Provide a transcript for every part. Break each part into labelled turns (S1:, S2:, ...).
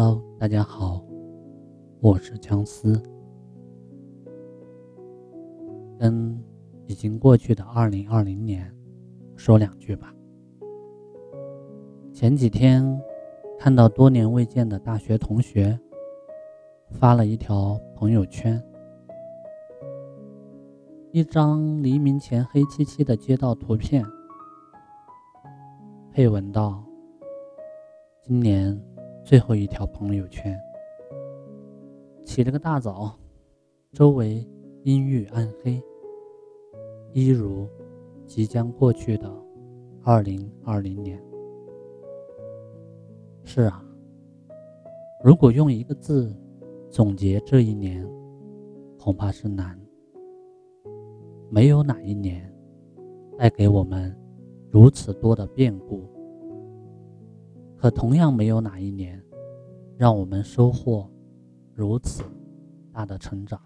S1: Hello，大家好，我是姜思，跟已经过去的二零二零年说两句吧。前几天看到多年未见的大学同学发了一条朋友圈，一张黎明前黑漆漆的街道图片，配文道：“今年。”最后一条朋友圈，起了个大早，周围阴郁暗黑，一如即将过去的二零二零年。是啊，如果用一个字总结这一年，恐怕是难。没有哪一年带给我们如此多的变故。可同样没有哪一年，让我们收获如此大的成长。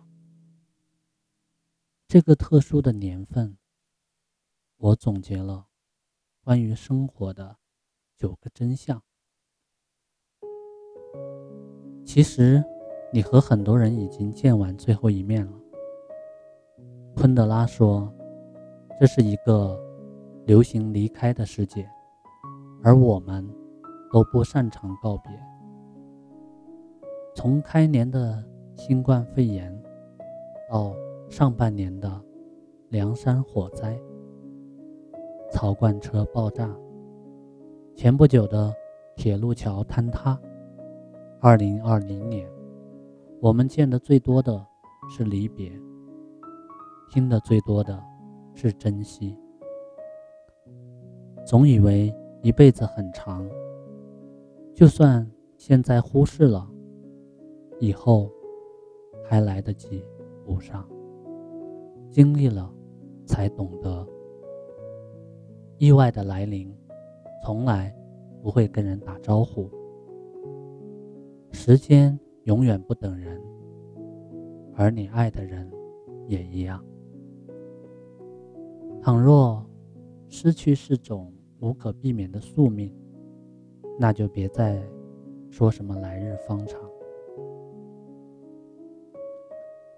S1: 这个特殊的年份，我总结了关于生活的九个真相。其实，你和很多人已经见完最后一面了。昆德拉说：“这是一个流行离开的世界，而我们。”都不擅长告别。从开年的新冠肺炎，到上半年的凉山火灾、槽罐车爆炸，前不久的铁路桥坍塌，二零二零年，我们见的最多的是离别，听的最多的是珍惜。总以为一辈子很长。就算现在忽视了，以后还来得及补上。经历了，才懂得，意外的来临，从来不会跟人打招呼。时间永远不等人，而你爱的人也一样。倘若失去是种无可避免的宿命。那就别再说什么来日方长。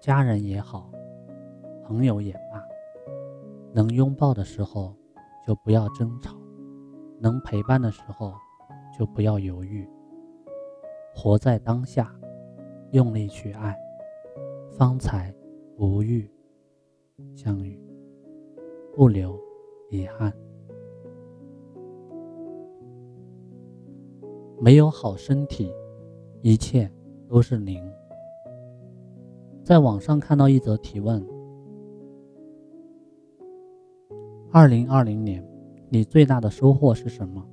S1: 家人也好，朋友也罢，能拥抱的时候就不要争吵，能陪伴的时候就不要犹豫。活在当下，用力去爱，方才不欲相遇，不留遗憾。没有好身体，一切都是零。在网上看到一则提问：二零二零年，你最大的收获是什么？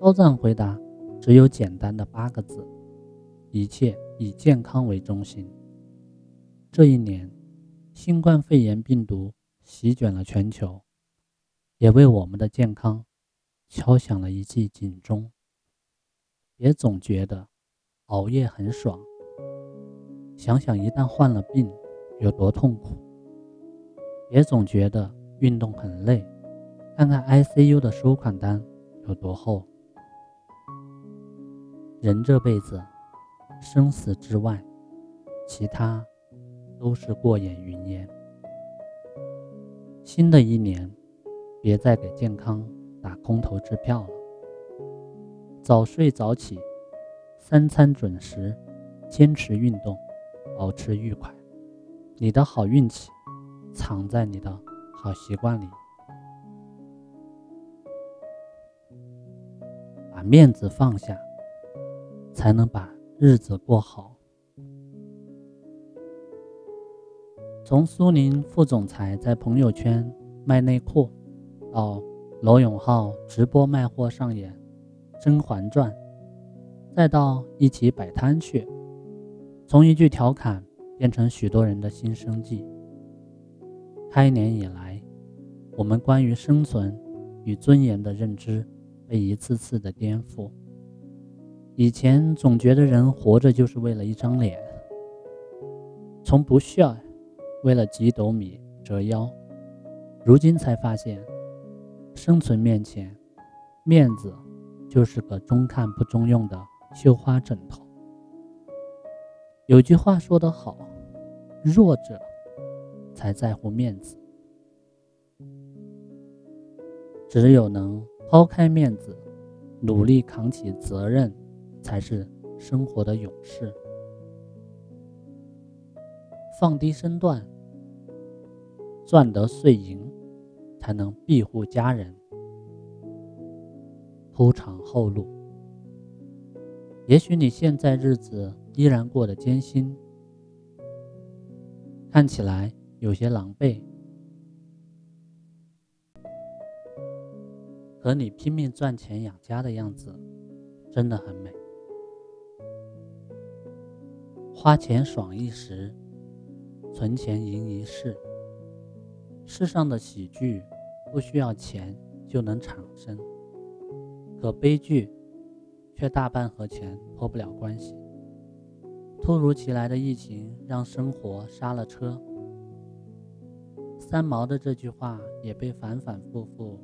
S1: 高赞回答：只有简单的八个字，一切以健康为中心。这一年，新冠肺炎病毒席卷了全球，也为我们的健康敲响了一记警钟。别总觉得熬夜很爽，想想一旦患了病有多痛苦。别总觉得运动很累，看看 ICU 的收款单有多厚。人这辈子，生死之外，其他都是过眼云烟。新的一年，别再给健康打空头支票了。早睡早起，三餐准时，坚持运动，保持愉快。你的好运气藏在你的好习惯里。把面子放下，才能把日子过好。从苏宁副总裁在朋友圈卖内裤，到罗永浩直播卖货上演。《甄嬛传》，再到一起摆摊去，从一句调侃变成许多人的新生计。开年以来，我们关于生存与尊严的认知被一次次的颠覆。以前总觉得人活着就是为了一张脸，从不需要为了几斗米折腰，如今才发现，生存面前，面子。就是个中看不中用的绣花枕头。有句话说得好，弱者才在乎面子，只有能抛开面子，努力扛起责任，才是生活的勇士。放低身段，赚得碎银，才能庇护家人，铺长后路。也许你现在日子依然过得艰辛，看起来有些狼狈，可你拼命赚钱养家的样子真的很美。花钱爽一时，存钱赢一世。世上的喜剧不需要钱就能产生，可悲剧。却大半和钱脱不了关系。突如其来的疫情让生活刹了车。三毛的这句话也被反反复复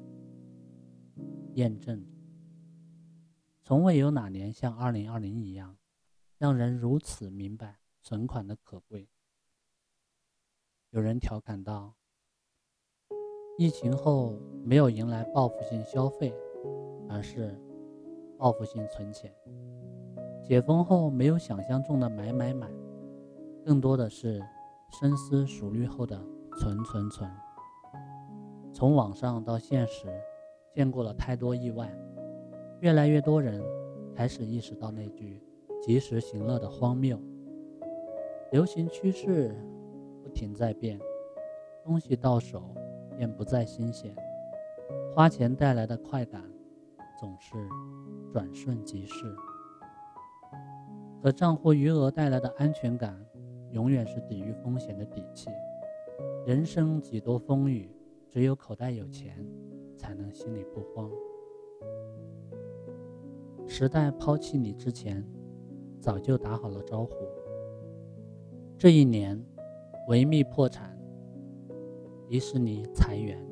S1: 验证。从未有哪年像二零二零一样，让人如此明白存款的可贵。有人调侃道：“疫情后没有迎来报复性消费，而是……”报复性存钱，解封后没有想象中的买买买，更多的是深思熟虑后的存存存。从网上到现实，见过了太多意外，越来越多人开始意识到那句“及时行乐”的荒谬。流行趋势不停在变，东西到手便不再新鲜，花钱带来的快感总是。转瞬即逝，可账户余额带来的安全感，永远是抵御风险的底气。人生几多风雨，只有口袋有钱，才能心里不慌。时代抛弃你之前，早就打好了招呼。这一年，维密破产，迪士尼裁员，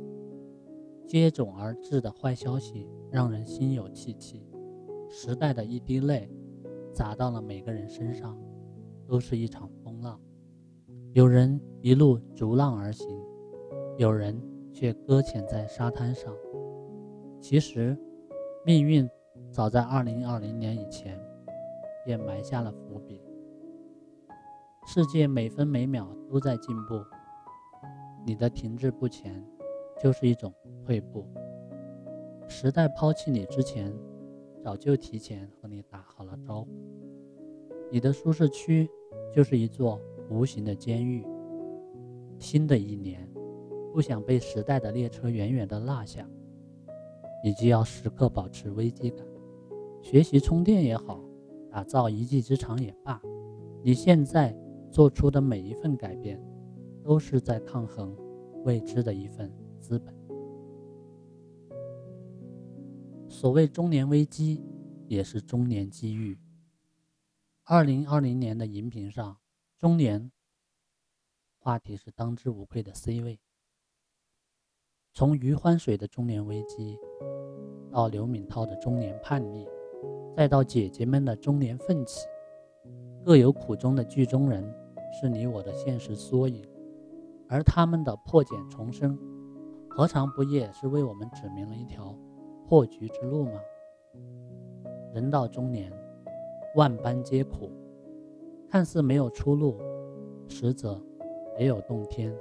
S1: 接踵而至的坏消息让人心有戚戚。时代的一滴泪，砸到了每个人身上，都是一场风浪。有人一路逐浪而行，有人却搁浅在沙滩上。其实，命运早在二零二零年以前，便埋下了伏笔。世界每分每秒都在进步，你的停滞不前，就是一种退步。时代抛弃你之前。早就提前和你打好了招呼，你的舒适区就是一座无形的监狱。新的一年，不想被时代的列车远远的落下，你就要时刻保持危机感。学习充电也好，打造一技之长也罢，你现在做出的每一份改变，都是在抗衡未知的一份资本。所谓中年危机，也是中年机遇。二零二零年的荧屏上，中年话题是当之无愧的 C 位。从余欢水的中年危机，到刘敏涛的中年叛逆，再到姐姐们的中年奋起，各有苦衷的剧中人，是你我的现实缩影。而他们的破茧重生，何尝不也是为我们指明了一条？破局之路吗？人到中年，万般皆苦，看似没有出路，实则别有洞天。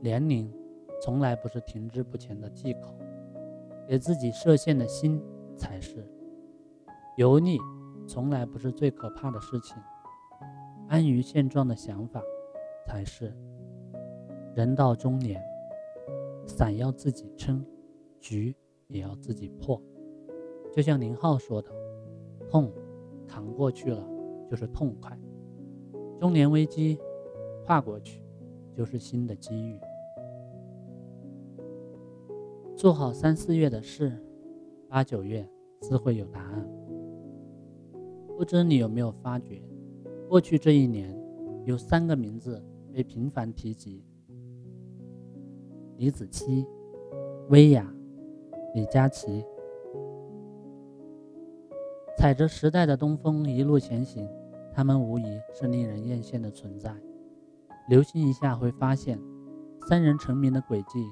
S1: 年龄从来不是停滞不前的借口，给自己设限的心才是。油腻从来不是最可怕的事情，安于现状的想法才是。人到中年，伞要自己撑，局。也要自己破，就像宁浩说的：“痛扛过去了就是痛快，中年危机跨过去就是新的机遇。做好三四月的事，八九月自会有答案。不知你有没有发觉，过去这一年有三个名字被频繁提及：李子柒、薇娅。”李佳琦，踩着时代的东风一路前行，他们无疑是令人艳羡的存在。留心一下会发现，三人成名的轨迹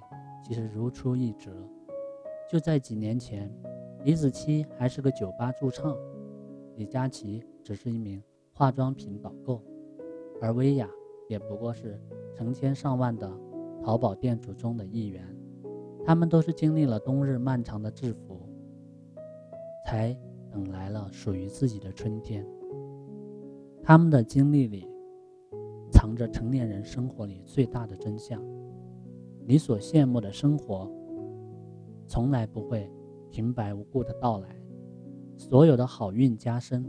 S1: 其实如出一辙。就在几年前，李子柒还是个酒吧驻唱，李佳琦只是一名化妆品导购，而薇娅也不过是成千上万的淘宝店主中的一员。他们都是经历了冬日漫长的制服，才等来了属于自己的春天。他们的经历里，藏着成年人生活里最大的真相。你所羡慕的生活，从来不会平白无故的到来。所有的好运加身，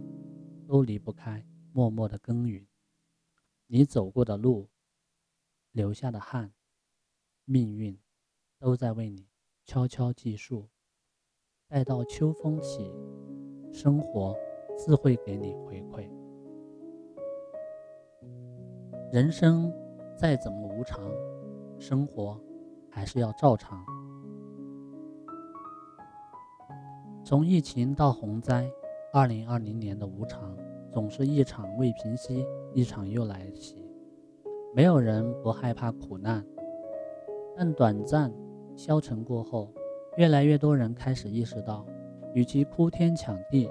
S1: 都离不开默默的耕耘。你走过的路，流下的汗，命运。都在为你悄悄计数，待到秋风起，生活自会给你回馈。人生再怎么无常，生活还是要照常。从疫情到洪灾，二零二零年的无常总是一场未平息，一场又来袭。没有人不害怕苦难，但短暂。消沉过后，越来越多人开始意识到，与其哭天抢地，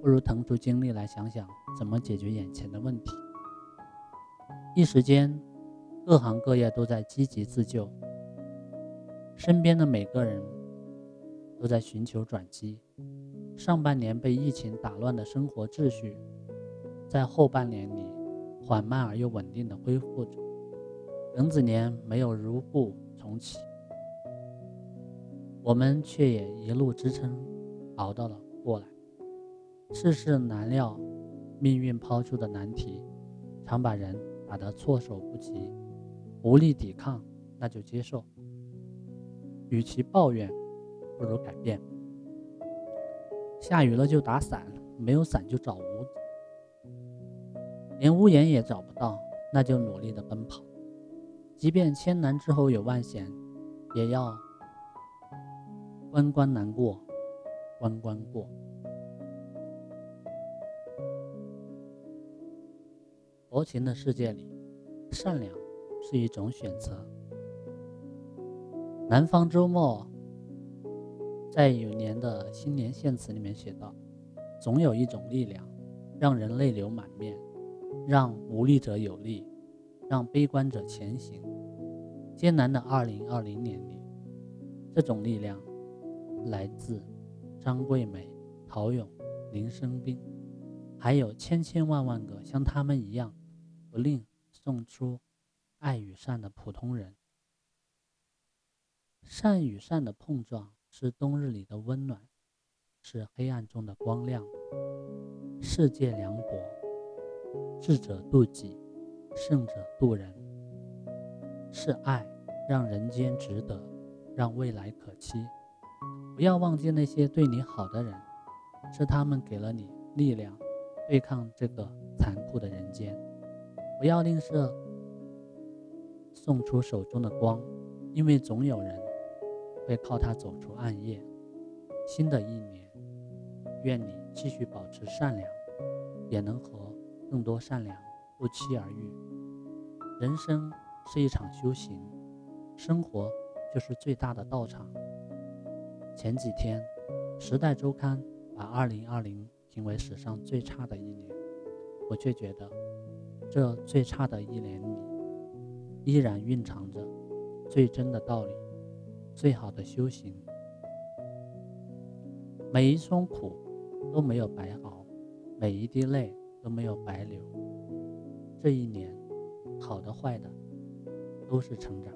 S1: 不如腾出精力来想想怎么解决眼前的问题。一时间，各行各业都在积极自救，身边的每个人都在寻求转机。上半年被疫情打乱的生活秩序，在后半年里缓慢而又稳定的恢复着。庚子年没有如故重启。我们却也一路支撑，熬到了过来。世事难料，命运抛出的难题，常把人打得措手不及，无力抵抗，那就接受。与其抱怨，不如改变。下雨了就打伞，没有伞就找屋子，连屋檐也找不到，那就努力的奔跑。即便千难之后有万险，也要。关关难过，关关过。薄情的世界里，善良是一种选择。南方周末在有年的新年献词里面写道：“总有一种力量，让人泪流满面，让无力者有力，让悲观者前行。”艰难的二零二零年里，这种力量。来自张桂梅、陶勇、林生斌，还有千千万万个像他们一样不吝送出爱与善的普通人。善与善的碰撞是冬日里的温暖，是黑暗中的光亮。世界凉薄，智者渡己，圣者渡人。是爱让人间值得，让未来可期。不要忘记那些对你好的人，是他们给了你力量，对抗这个残酷的人间。不要吝啬送出手中的光，因为总有人会靠它走出暗夜。新的一年，愿你继续保持善良，也能和更多善良不期而遇。人生是一场修行，生活就是最大的道场。前几天，《时代周刊》把2020评为史上最差的一年，我却觉得，这最差的一年里，依然蕴藏着最真的道理，最好的修行。每一松苦都没有白熬，每一滴泪都没有白流。这一年，好的坏的，都是成长。